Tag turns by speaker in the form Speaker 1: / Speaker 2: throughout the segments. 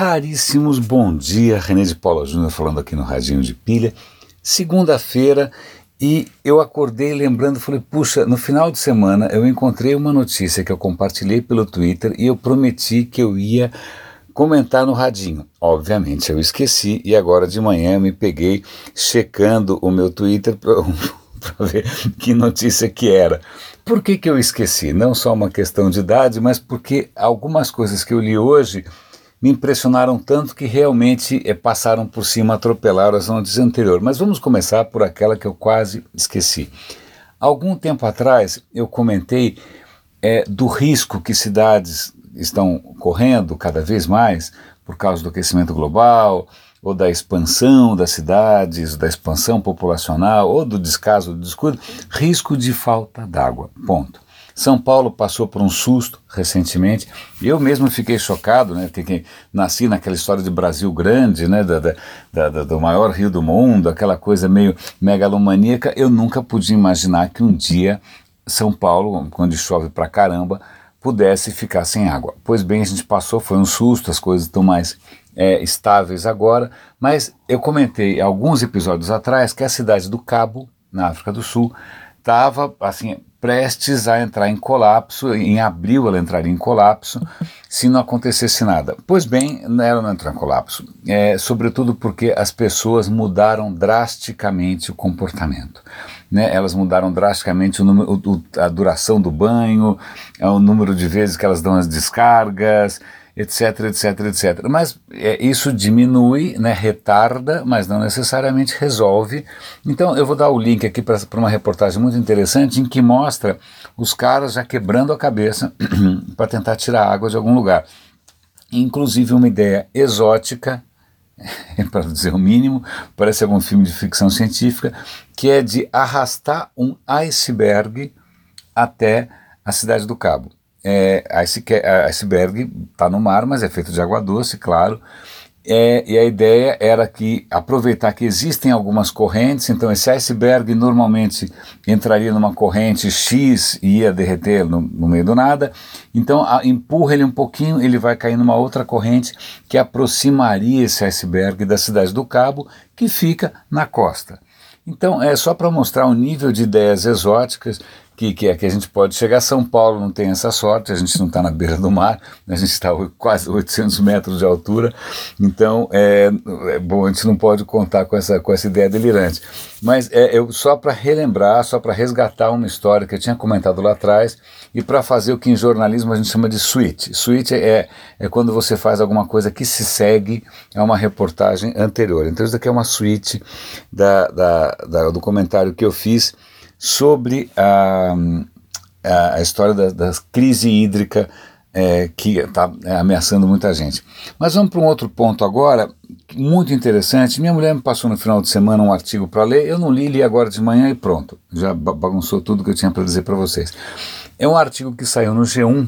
Speaker 1: raríssimos bom dia, René de Paula Júnior falando aqui no Radinho de Pilha. Segunda-feira e eu acordei lembrando, falei, puxa, no final de semana eu encontrei uma notícia que eu compartilhei pelo Twitter e eu prometi que eu ia comentar no radinho. Obviamente eu esqueci e agora de manhã eu me peguei checando o meu Twitter para ver que notícia que era. Por que, que eu esqueci? Não só uma questão de idade, mas porque algumas coisas que eu li hoje me impressionaram tanto que realmente é, passaram por cima, atropelaram as notícias anteriores. Mas vamos começar por aquela que eu quase esqueci. Algum tempo atrás eu comentei é, do risco que cidades estão correndo cada vez mais por causa do aquecimento global, ou da expansão das cidades, da expansão populacional, ou do descaso, do descuido, risco de falta d'água. Ponto. São Paulo passou por um susto recentemente. Eu mesmo fiquei chocado, né? Porque nasci naquela história de Brasil grande, né? Da, da, da, do maior rio do mundo, aquela coisa meio megalomaníaca. Eu nunca podia imaginar que um dia São Paulo, quando chove pra caramba, pudesse ficar sem água. Pois bem, a gente passou, foi um susto, as coisas estão mais é, estáveis agora, mas eu comentei alguns episódios atrás que a cidade do Cabo, na África do Sul, estava assim prestes a entrar em colapso, em abril ela entraria em colapso, se não acontecesse nada. Pois bem, ela não entrou em colapso, é, sobretudo porque as pessoas mudaram drasticamente o comportamento. Né? Elas mudaram drasticamente o número, o, a duração do banho, o número de vezes que elas dão as descargas, etc, etc, etc. Mas é, isso diminui, né, retarda, mas não necessariamente resolve. Então eu vou dar o link aqui para uma reportagem muito interessante em que mostra os caras já quebrando a cabeça para tentar tirar água de algum lugar. Inclusive uma ideia exótica, para dizer o mínimo, parece algum filme de ficção científica, que é de arrastar um iceberg até a cidade do Cabo. É, iceberg está no mar, mas é feito de água doce, claro. É, e a ideia era que aproveitar que existem algumas correntes, então esse iceberg normalmente entraria numa corrente X e ia derreter no, no meio do nada, então a, empurra ele um pouquinho, ele vai cair numa outra corrente que aproximaria esse iceberg da cidade do Cabo, que fica na costa. Então é só para mostrar o nível de ideias exóticas que, que, é que a gente pode chegar. São Paulo não tem essa sorte, a gente não está na beira do mar, a gente está quase 800 metros de altura, então é, é, bom, a gente não pode contar com essa, com essa ideia delirante. Mas é, eu, só para relembrar, só para resgatar uma história que eu tinha comentado lá atrás e para fazer o que em jornalismo a gente chama de switch. Switch é, é quando você faz alguma coisa que se segue a uma reportagem anterior. Então isso daqui é uma switch da, da, da do comentário que eu fiz sobre a, a, a história da, da, crise hídrica é, que está é, ameaçando muita gente. Mas vamos para um outro ponto agora, muito interessante. Minha mulher me passou no final de semana um artigo para ler, eu não li, li agora de manhã e pronto, já bagunçou tudo que eu tinha para dizer para vocês. É um artigo que saiu no G1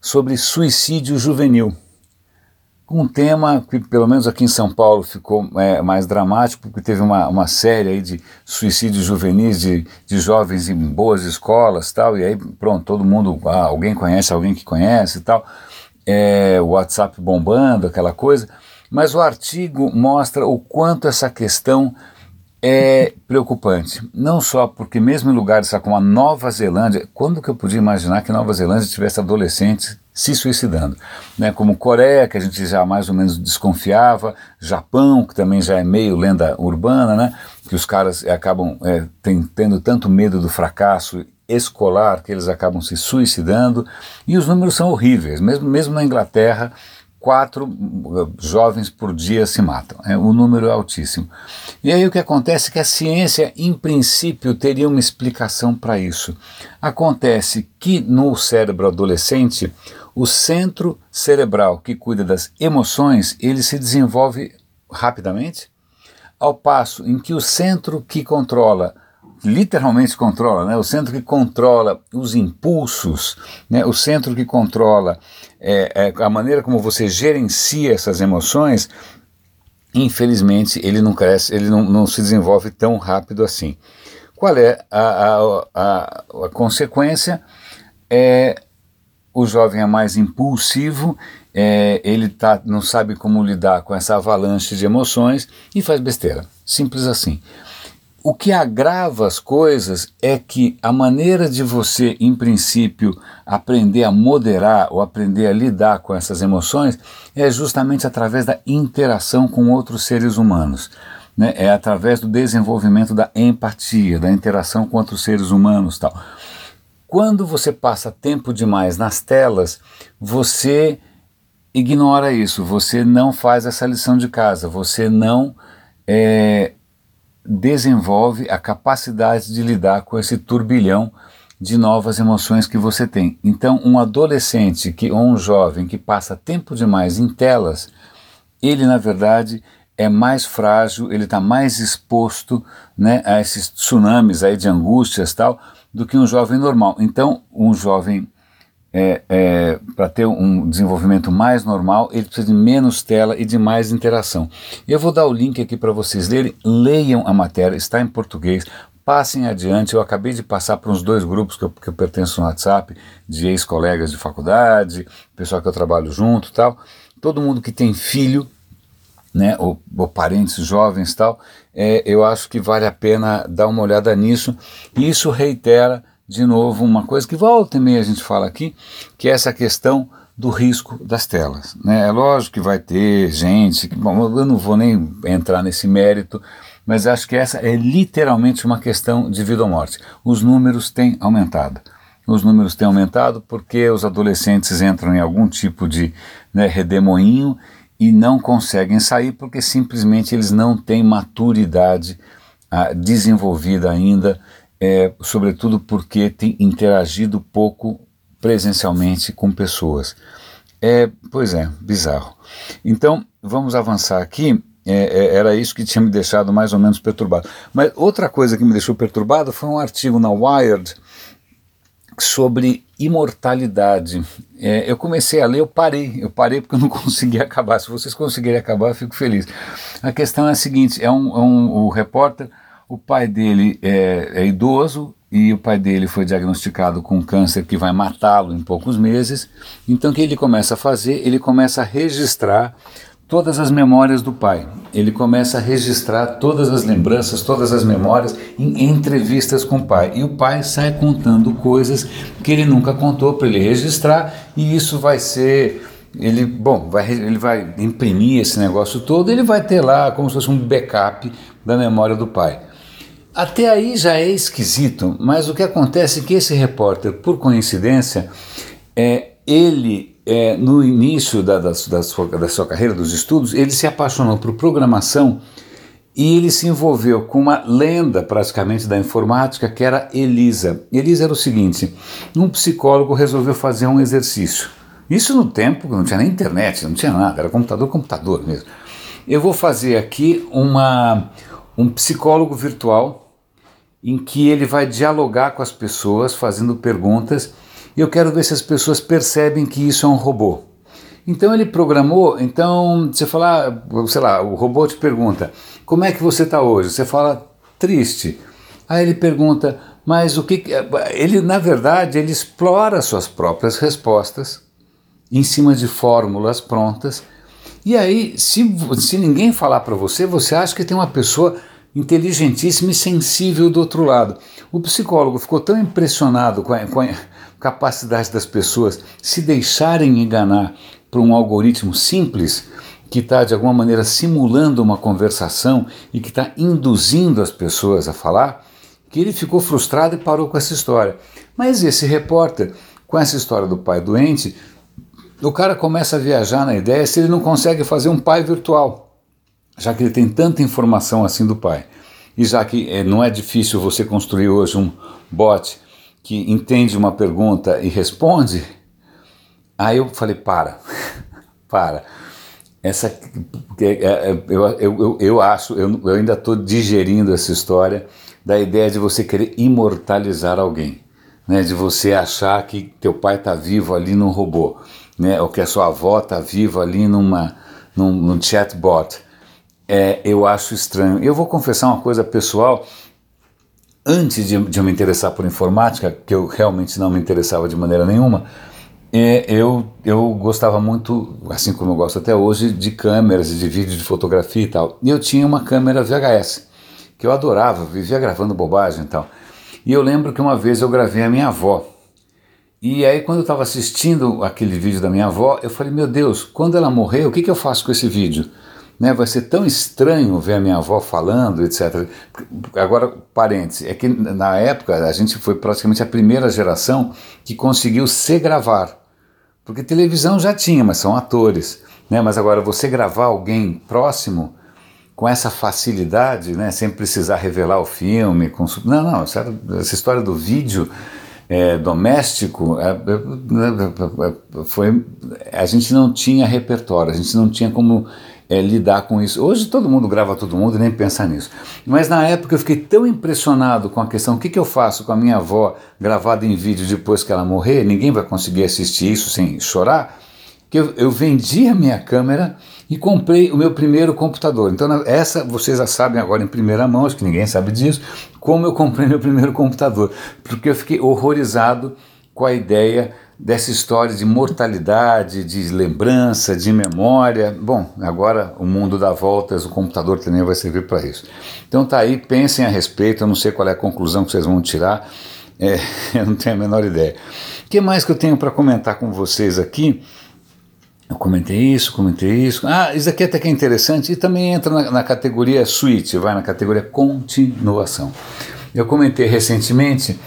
Speaker 1: sobre suicídio juvenil um tema que, pelo menos aqui em São Paulo, ficou é, mais dramático, porque teve uma, uma série aí de suicídios juvenis de, de jovens em boas escolas tal, e aí pronto, todo mundo, ah, alguém conhece alguém que conhece e tal, é, o WhatsApp bombando, aquela coisa, mas o artigo mostra o quanto essa questão é preocupante. Não só porque mesmo em lugares como a Nova Zelândia, quando que eu podia imaginar que Nova Zelândia tivesse adolescentes se suicidando, né? Como Coreia, que a gente já mais ou menos desconfiava, Japão, que também já é meio lenda urbana, né? Que os caras acabam é, tem, tendo tanto medo do fracasso escolar que eles acabam se suicidando e os números são horríveis. Mesmo mesmo na Inglaterra, quatro uh, jovens por dia se matam. É, o número é altíssimo. E aí o que acontece é que a ciência, em princípio, teria uma explicação para isso. Acontece que no cérebro adolescente o centro cerebral que cuida das emoções, ele se desenvolve rapidamente, ao passo em que o centro que controla, literalmente controla, né, o centro que controla os impulsos, né, o centro que controla é, é, a maneira como você gerencia essas emoções, infelizmente ele não cresce, ele não, não se desenvolve tão rápido assim. Qual é a, a, a, a consequência? É o jovem é mais impulsivo é, ele tá, não sabe como lidar com essa avalanche de emoções e faz besteira. Simples assim. O que agrava as coisas é que a maneira de você, em princípio, aprender a moderar ou aprender a lidar com essas emoções é justamente através da interação com outros seres humanos. Né? É através do desenvolvimento da empatia, da interação com outros seres humanos tal. Quando você passa tempo demais nas telas, você ignora isso, você não faz essa lição de casa, você não é, desenvolve a capacidade de lidar com esse turbilhão de novas emoções que você tem. Então, um adolescente que, ou um jovem que passa tempo demais em telas, ele na verdade é mais frágil, ele está mais exposto né, a esses tsunamis aí de angústias tal, do que um jovem normal. Então, um jovem é, é, para ter um desenvolvimento mais normal, ele precisa de menos tela e de mais interação. Eu vou dar o link aqui para vocês lerem, leiam a matéria, está em português, passem adiante. Eu acabei de passar para uns dois grupos que eu, que eu pertenço no WhatsApp, de ex-colegas de faculdade, pessoal que eu trabalho junto tal. Todo mundo que tem filho, né, ou, ou parentes jovens tal, é, eu acho que vale a pena dar uma olhada nisso. Isso reitera de novo uma coisa que volta e meia a gente fala aqui, que é essa questão do risco das telas. Né? É lógico que vai ter gente, que, bom, eu não vou nem entrar nesse mérito, mas acho que essa é literalmente uma questão de vida ou morte. Os números têm aumentado. Os números têm aumentado porque os adolescentes entram em algum tipo de né, redemoinho e não conseguem sair porque simplesmente eles não têm maturidade ah, desenvolvida ainda é, sobretudo porque tem interagido pouco presencialmente com pessoas. É, pois é, bizarro. Então, vamos avançar aqui. É, é, era isso que tinha me deixado mais ou menos perturbado. Mas outra coisa que me deixou perturbado foi um artigo na Wired sobre imortalidade. É, eu comecei a ler, eu parei, eu parei porque eu não consegui acabar. Se vocês conseguirem acabar, eu fico feliz. A questão é a seguinte: é um, é um o repórter o pai dele é, é idoso e o pai dele foi diagnosticado com câncer que vai matá-lo em poucos meses. Então, o que ele começa a fazer? Ele começa a registrar todas as memórias do pai. Ele começa a registrar todas as lembranças, todas as memórias em entrevistas com o pai. E o pai sai contando coisas que ele nunca contou para ele registrar, e isso vai ser ele, bom, vai, ele vai imprimir esse negócio todo, ele vai ter lá como se fosse um backup da memória do pai. Até aí já é esquisito, mas o que acontece é que esse repórter, por coincidência, é, ele, é, no início da, da, da, sua, da sua carreira, dos estudos, ele se apaixonou por programação e ele se envolveu com uma lenda praticamente da informática que era Elisa. Elisa era o seguinte: um psicólogo resolveu fazer um exercício. Isso no tempo não tinha nem internet, não tinha nada, era computador, computador mesmo. Eu vou fazer aqui uma, um psicólogo virtual em que ele vai dialogar com as pessoas, fazendo perguntas, e eu quero ver se as pessoas percebem que isso é um robô. Então ele programou, então você fala, sei lá, o robô te pergunta, como é que você está hoje? Você fala, triste. Aí ele pergunta, mas o que. Ele, na verdade, ele explora suas próprias respostas em cima de fórmulas prontas. E aí, se, se ninguém falar para você, você acha que tem uma pessoa inteligentíssimo e sensível do outro lado. O psicólogo ficou tão impressionado com a, com a capacidade das pessoas se deixarem enganar por um algoritmo simples que está de alguma maneira simulando uma conversação e que está induzindo as pessoas a falar, que ele ficou frustrado e parou com essa história. Mas esse repórter, com essa história do pai doente, o cara começa a viajar na ideia se ele não consegue fazer um pai virtual já que ele tem tanta informação assim do pai, e já que é, não é difícil você construir hoje um bot que entende uma pergunta e responde, aí eu falei: para, para. Essa, é, eu, eu, eu, eu acho, eu, eu ainda estou digerindo essa história da ideia de você querer imortalizar alguém, né? de você achar que teu pai está vivo ali num robô, né? ou que a sua avó está viva ali numa, num, num chatbot é, eu acho estranho. Eu vou confessar uma coisa pessoal. Antes de, de me interessar por informática, que eu realmente não me interessava de maneira nenhuma, é, eu, eu gostava muito, assim como eu gosto até hoje, de câmeras, de vídeo, de fotografia e tal. E eu tinha uma câmera VHS, que eu adorava, vivia gravando bobagem e tal. E eu lembro que uma vez eu gravei a minha avó. E aí, quando eu estava assistindo aquele vídeo da minha avó, eu falei: Meu Deus, quando ela morrer, o que, que eu faço com esse vídeo? Né, vai ser tão estranho ver a minha avó falando, etc. Agora, parênteses, é que na época a gente foi praticamente a primeira geração que conseguiu se gravar. Porque televisão já tinha, mas são atores. Né? Mas agora você gravar alguém próximo com essa facilidade, né? sem precisar revelar o filme. Com... Não, não, essa história do vídeo é, doméstico é, é, é, foi. A gente não tinha repertório, a gente não tinha como é, lidar com isso. Hoje todo mundo grava todo mundo e nem pensa nisso. Mas na época eu fiquei tão impressionado com a questão: o que, que eu faço com a minha avó gravada em vídeo depois que ela morrer? Ninguém vai conseguir assistir isso sem chorar. Que eu, eu vendi a minha câmera e comprei o meu primeiro computador. Então, essa vocês já sabem agora em primeira mão, acho que ninguém sabe disso, como eu comprei meu primeiro computador. Porque eu fiquei horrorizado com a ideia dessa história de mortalidade, de lembrança, de memória. Bom, agora o mundo dá voltas, o computador também vai servir para isso. Então tá aí, pensem a respeito, eu não sei qual é a conclusão que vocês vão tirar, é, eu não tenho a menor ideia. O que mais que eu tenho para comentar com vocês aqui? Eu comentei isso, comentei isso. Ah, isso aqui até que é interessante e também entra na, na categoria suíte, vai na categoria continuação. Eu comentei recentemente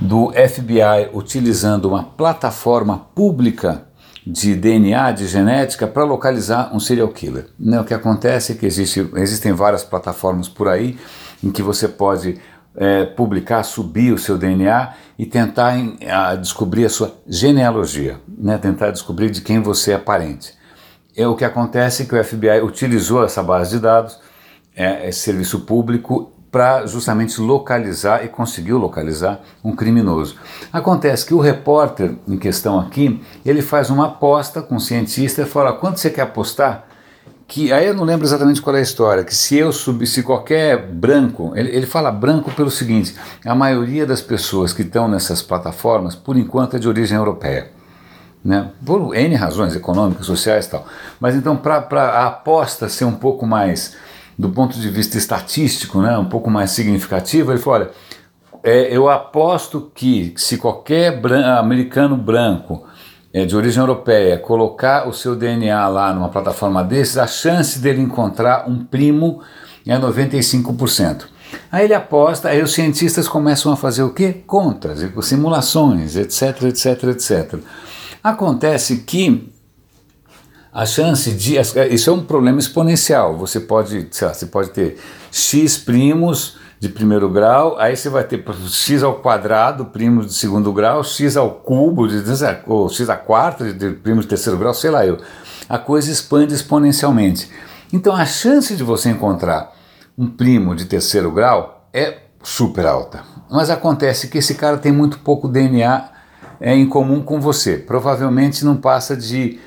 Speaker 1: do FBI utilizando uma plataforma pública de DNA, de genética, para localizar um serial killer. Né, o que acontece é que existe, existem várias plataformas por aí em que você pode é, publicar, subir o seu DNA e tentar em, a, descobrir a sua genealogia, né, tentar descobrir de quem você é parente. É o que acontece é que o FBI utilizou essa base de dados, é, esse serviço público, para justamente localizar e conseguiu localizar um criminoso. Acontece que o repórter em questão aqui, ele faz uma aposta com o cientista e fala, quanto você quer apostar? Que aí eu não lembro exatamente qual é a história, que se eu subir, se qualquer branco, ele, ele fala branco pelo seguinte, a maioria das pessoas que estão nessas plataformas, por enquanto é de origem europeia. Né? Por N razões econômicas, sociais e tal. Mas então, para a aposta ser um pouco mais do ponto de vista estatístico, né, um pouco mais significativo, ele falou: olha, é, eu aposto que se qualquer bran americano branco é, de origem europeia colocar o seu DNA lá numa plataforma desses, a chance dele encontrar um primo é 95%. Aí ele aposta, aí os cientistas começam a fazer o quê? Contas, simulações, etc, etc, etc. Acontece que a chance de. Isso é um problema exponencial. Você pode, sei lá, você pode ter x primos de primeiro grau, aí você vai ter x ao quadrado, primos de segundo grau, x ao cubo, de, ou x a quarta de primos de terceiro grau, sei lá eu. A coisa expande exponencialmente. Então a chance de você encontrar um primo de terceiro grau é super alta. Mas acontece que esse cara tem muito pouco DNA é, em comum com você. Provavelmente não passa de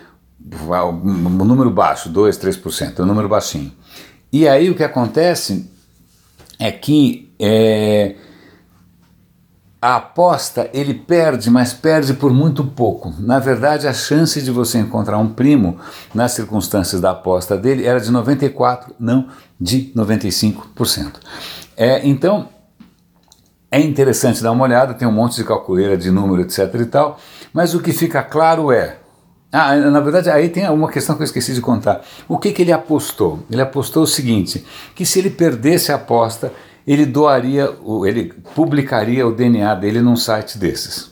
Speaker 1: um número baixo, 2, 3%, é um número baixinho. E aí o que acontece é que é, a aposta ele perde, mas perde por muito pouco. Na verdade, a chance de você encontrar um primo nas circunstâncias da aposta dele era de 94%, não de 95%. É, então, é interessante dar uma olhada, tem um monte de calculeira de número, etc e tal, mas o que fica claro é ah, na verdade, aí tem uma questão que eu esqueci de contar. O que, que ele apostou? Ele apostou o seguinte: que se ele perdesse a aposta, ele doaria, ele publicaria o DNA dele num site desses.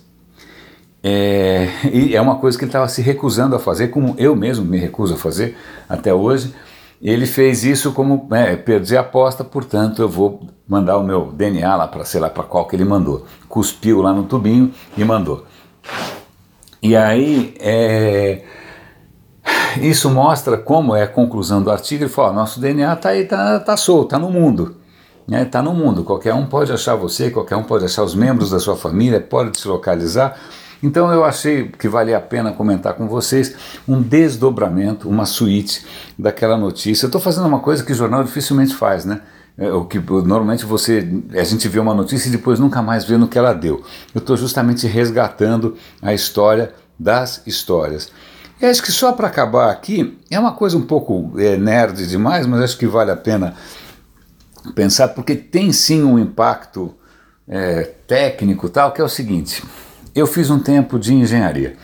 Speaker 1: É, e é uma coisa que ele estava se recusando a fazer, como eu mesmo me recuso a fazer até hoje. Ele fez isso como é, a aposta, portanto eu vou mandar o meu DNA lá para sei lá para qual que ele mandou. Cuspiu lá no tubinho e mandou. E aí, é, isso mostra como é a conclusão do artigo. Ele fala: nosso DNA está aí, está tá solto, está no mundo. Está né? Tá no mundo. Qualquer um pode achar você, qualquer um pode achar os membros da sua família, pode se localizar. Então eu achei que valia a pena comentar com vocês um desdobramento, uma suíte daquela notícia. Eu estou fazendo uma coisa que o jornal dificilmente faz, né? É, o que normalmente você a gente vê uma notícia e depois nunca mais vê no que ela deu. Eu estou justamente resgatando a história das histórias. E acho que só para acabar aqui, é uma coisa um pouco é, nerd demais, mas acho que vale a pena pensar, porque tem sim um impacto é, técnico tal, que é o seguinte: eu fiz um tempo de engenharia.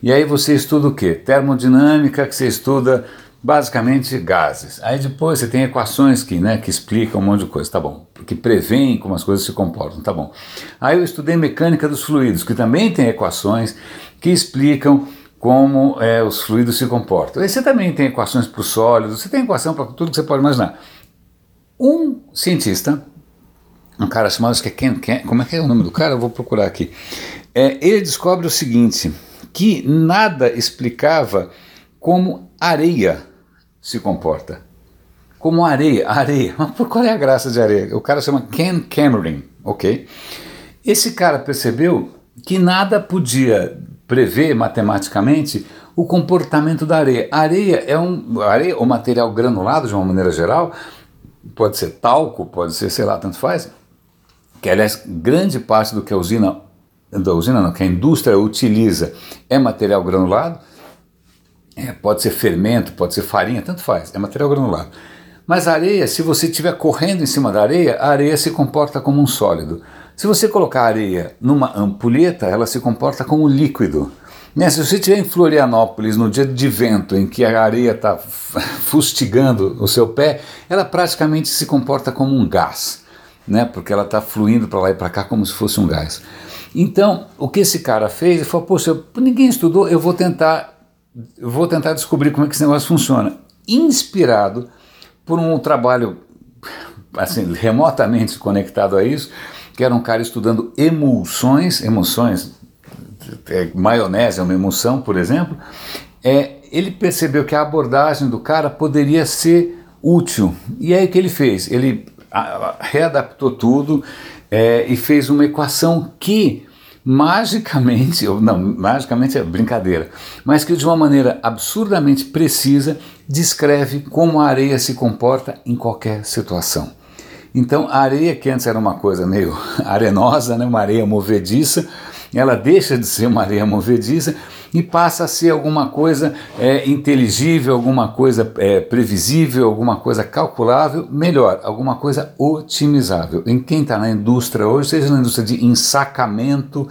Speaker 1: E aí você estuda o quê? Termodinâmica, que você estuda basicamente gases. Aí depois você tem equações que, né, que explicam um monte de coisa, tá bom. Que preveem como as coisas se comportam, tá bom. Aí eu estudei mecânica dos fluidos, que também tem equações que explicam como é, os fluidos se comportam. Aí você também tem equações para os sólidos, você tem equação para tudo que você pode imaginar. Um cientista, um cara chamado, que é Ken, Ken, como é que é o nome do cara? Eu vou procurar aqui. É, ele descobre o seguinte, que nada explicava como areia se comporta. Como areia, areia. Mas qual é a graça de areia? O cara chama Ken Cameron, ok? Esse cara percebeu que nada podia prever matematicamente o comportamento da areia. A areia é um areia, ou material granulado de uma maneira geral, pode ser talco, pode ser, sei lá, tanto faz, que aliás, grande parte do que a usina, da usina não, que a indústria utiliza é material granulado, é, pode ser fermento, pode ser farinha, tanto faz, é material granulado. Mas a areia, se você estiver correndo em cima da areia, a areia se comporta como um sólido. Se você colocar a areia numa ampulheta, ela se comporta como líquido. Né? Se você estiver em Florianópolis no dia de vento em que a areia está fustigando o seu pé, ela praticamente se comporta como um gás, né? porque ela está fluindo para lá e para cá como se fosse um gás. Então, o que esse cara fez, ele falou, poxa, ninguém estudou, eu vou tentar, eu vou tentar descobrir como é que esse negócio funciona. Inspirado por um trabalho assim, remotamente conectado a isso, que era um cara estudando emulsões, emulsões, é, maionese é uma emulsão, por exemplo, é, ele percebeu que a abordagem do cara poderia ser útil. E aí o que ele fez? Ele readaptou tudo é, e fez uma equação que magicamente, ou não, magicamente é brincadeira, mas que de uma maneira absurdamente precisa descreve como a areia se comporta em qualquer situação. Então a areia que antes era uma coisa meio arenosa, né, uma areia movediça, ela deixa de ser uma areia movediça e passa a ser alguma coisa é, inteligível, alguma coisa é, previsível, alguma coisa calculável, melhor, alguma coisa otimizável. Em quem está na indústria hoje, seja na indústria de ensacamento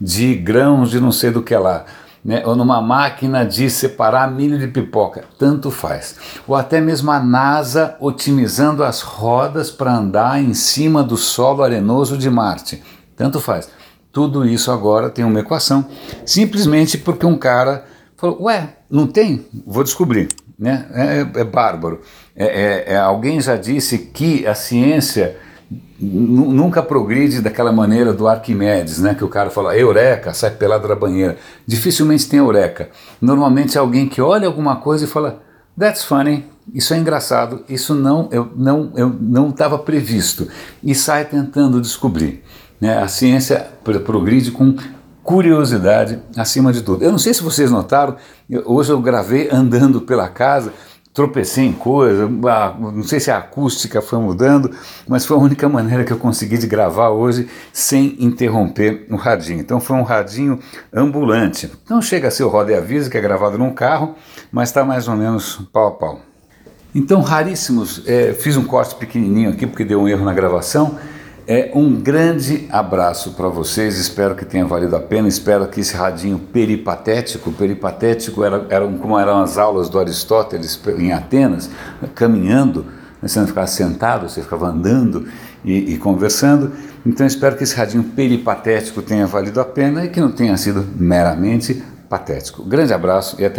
Speaker 1: de grãos de não sei do que lá, né, ou numa máquina de separar milho de pipoca, tanto faz. Ou até mesmo a NASA otimizando as rodas para andar em cima do solo arenoso de Marte, tanto faz. Tudo isso agora tem uma equação, simplesmente porque um cara falou: Ué, não tem? Vou descobrir. Né? É, é bárbaro. É, é, é alguém já disse que a ciência nunca progride daquela maneira do Arquimedes, né? Que o cara fala, eureka, sai pelado da banheira. Dificilmente tem eureka. Normalmente é alguém que olha alguma coisa e fala, that's funny, isso é engraçado, isso não eu não eu não estava previsto e sai tentando descobrir. Né? A ciência progride com curiosidade acima de tudo. Eu não sei se vocês notaram, hoje eu gravei andando pela casa tropecei em coisa, não sei se a acústica foi mudando, mas foi a única maneira que eu consegui de gravar hoje sem interromper o radinho. Então foi um radinho ambulante. Não chega a ser o roda e avisa, que é gravado num carro, mas está mais ou menos pau a pau. Então, raríssimos, é, fiz um corte pequenininho aqui porque deu um erro na gravação. É um grande abraço para vocês, espero que tenha valido a pena, espero que esse radinho peripatético, peripatético era, era como eram as aulas do Aristóteles em Atenas, caminhando, né, você não ficava sentado, você ficava andando e, e conversando, então espero que esse radinho peripatético tenha valido a pena e que não tenha sido meramente patético. Grande abraço e até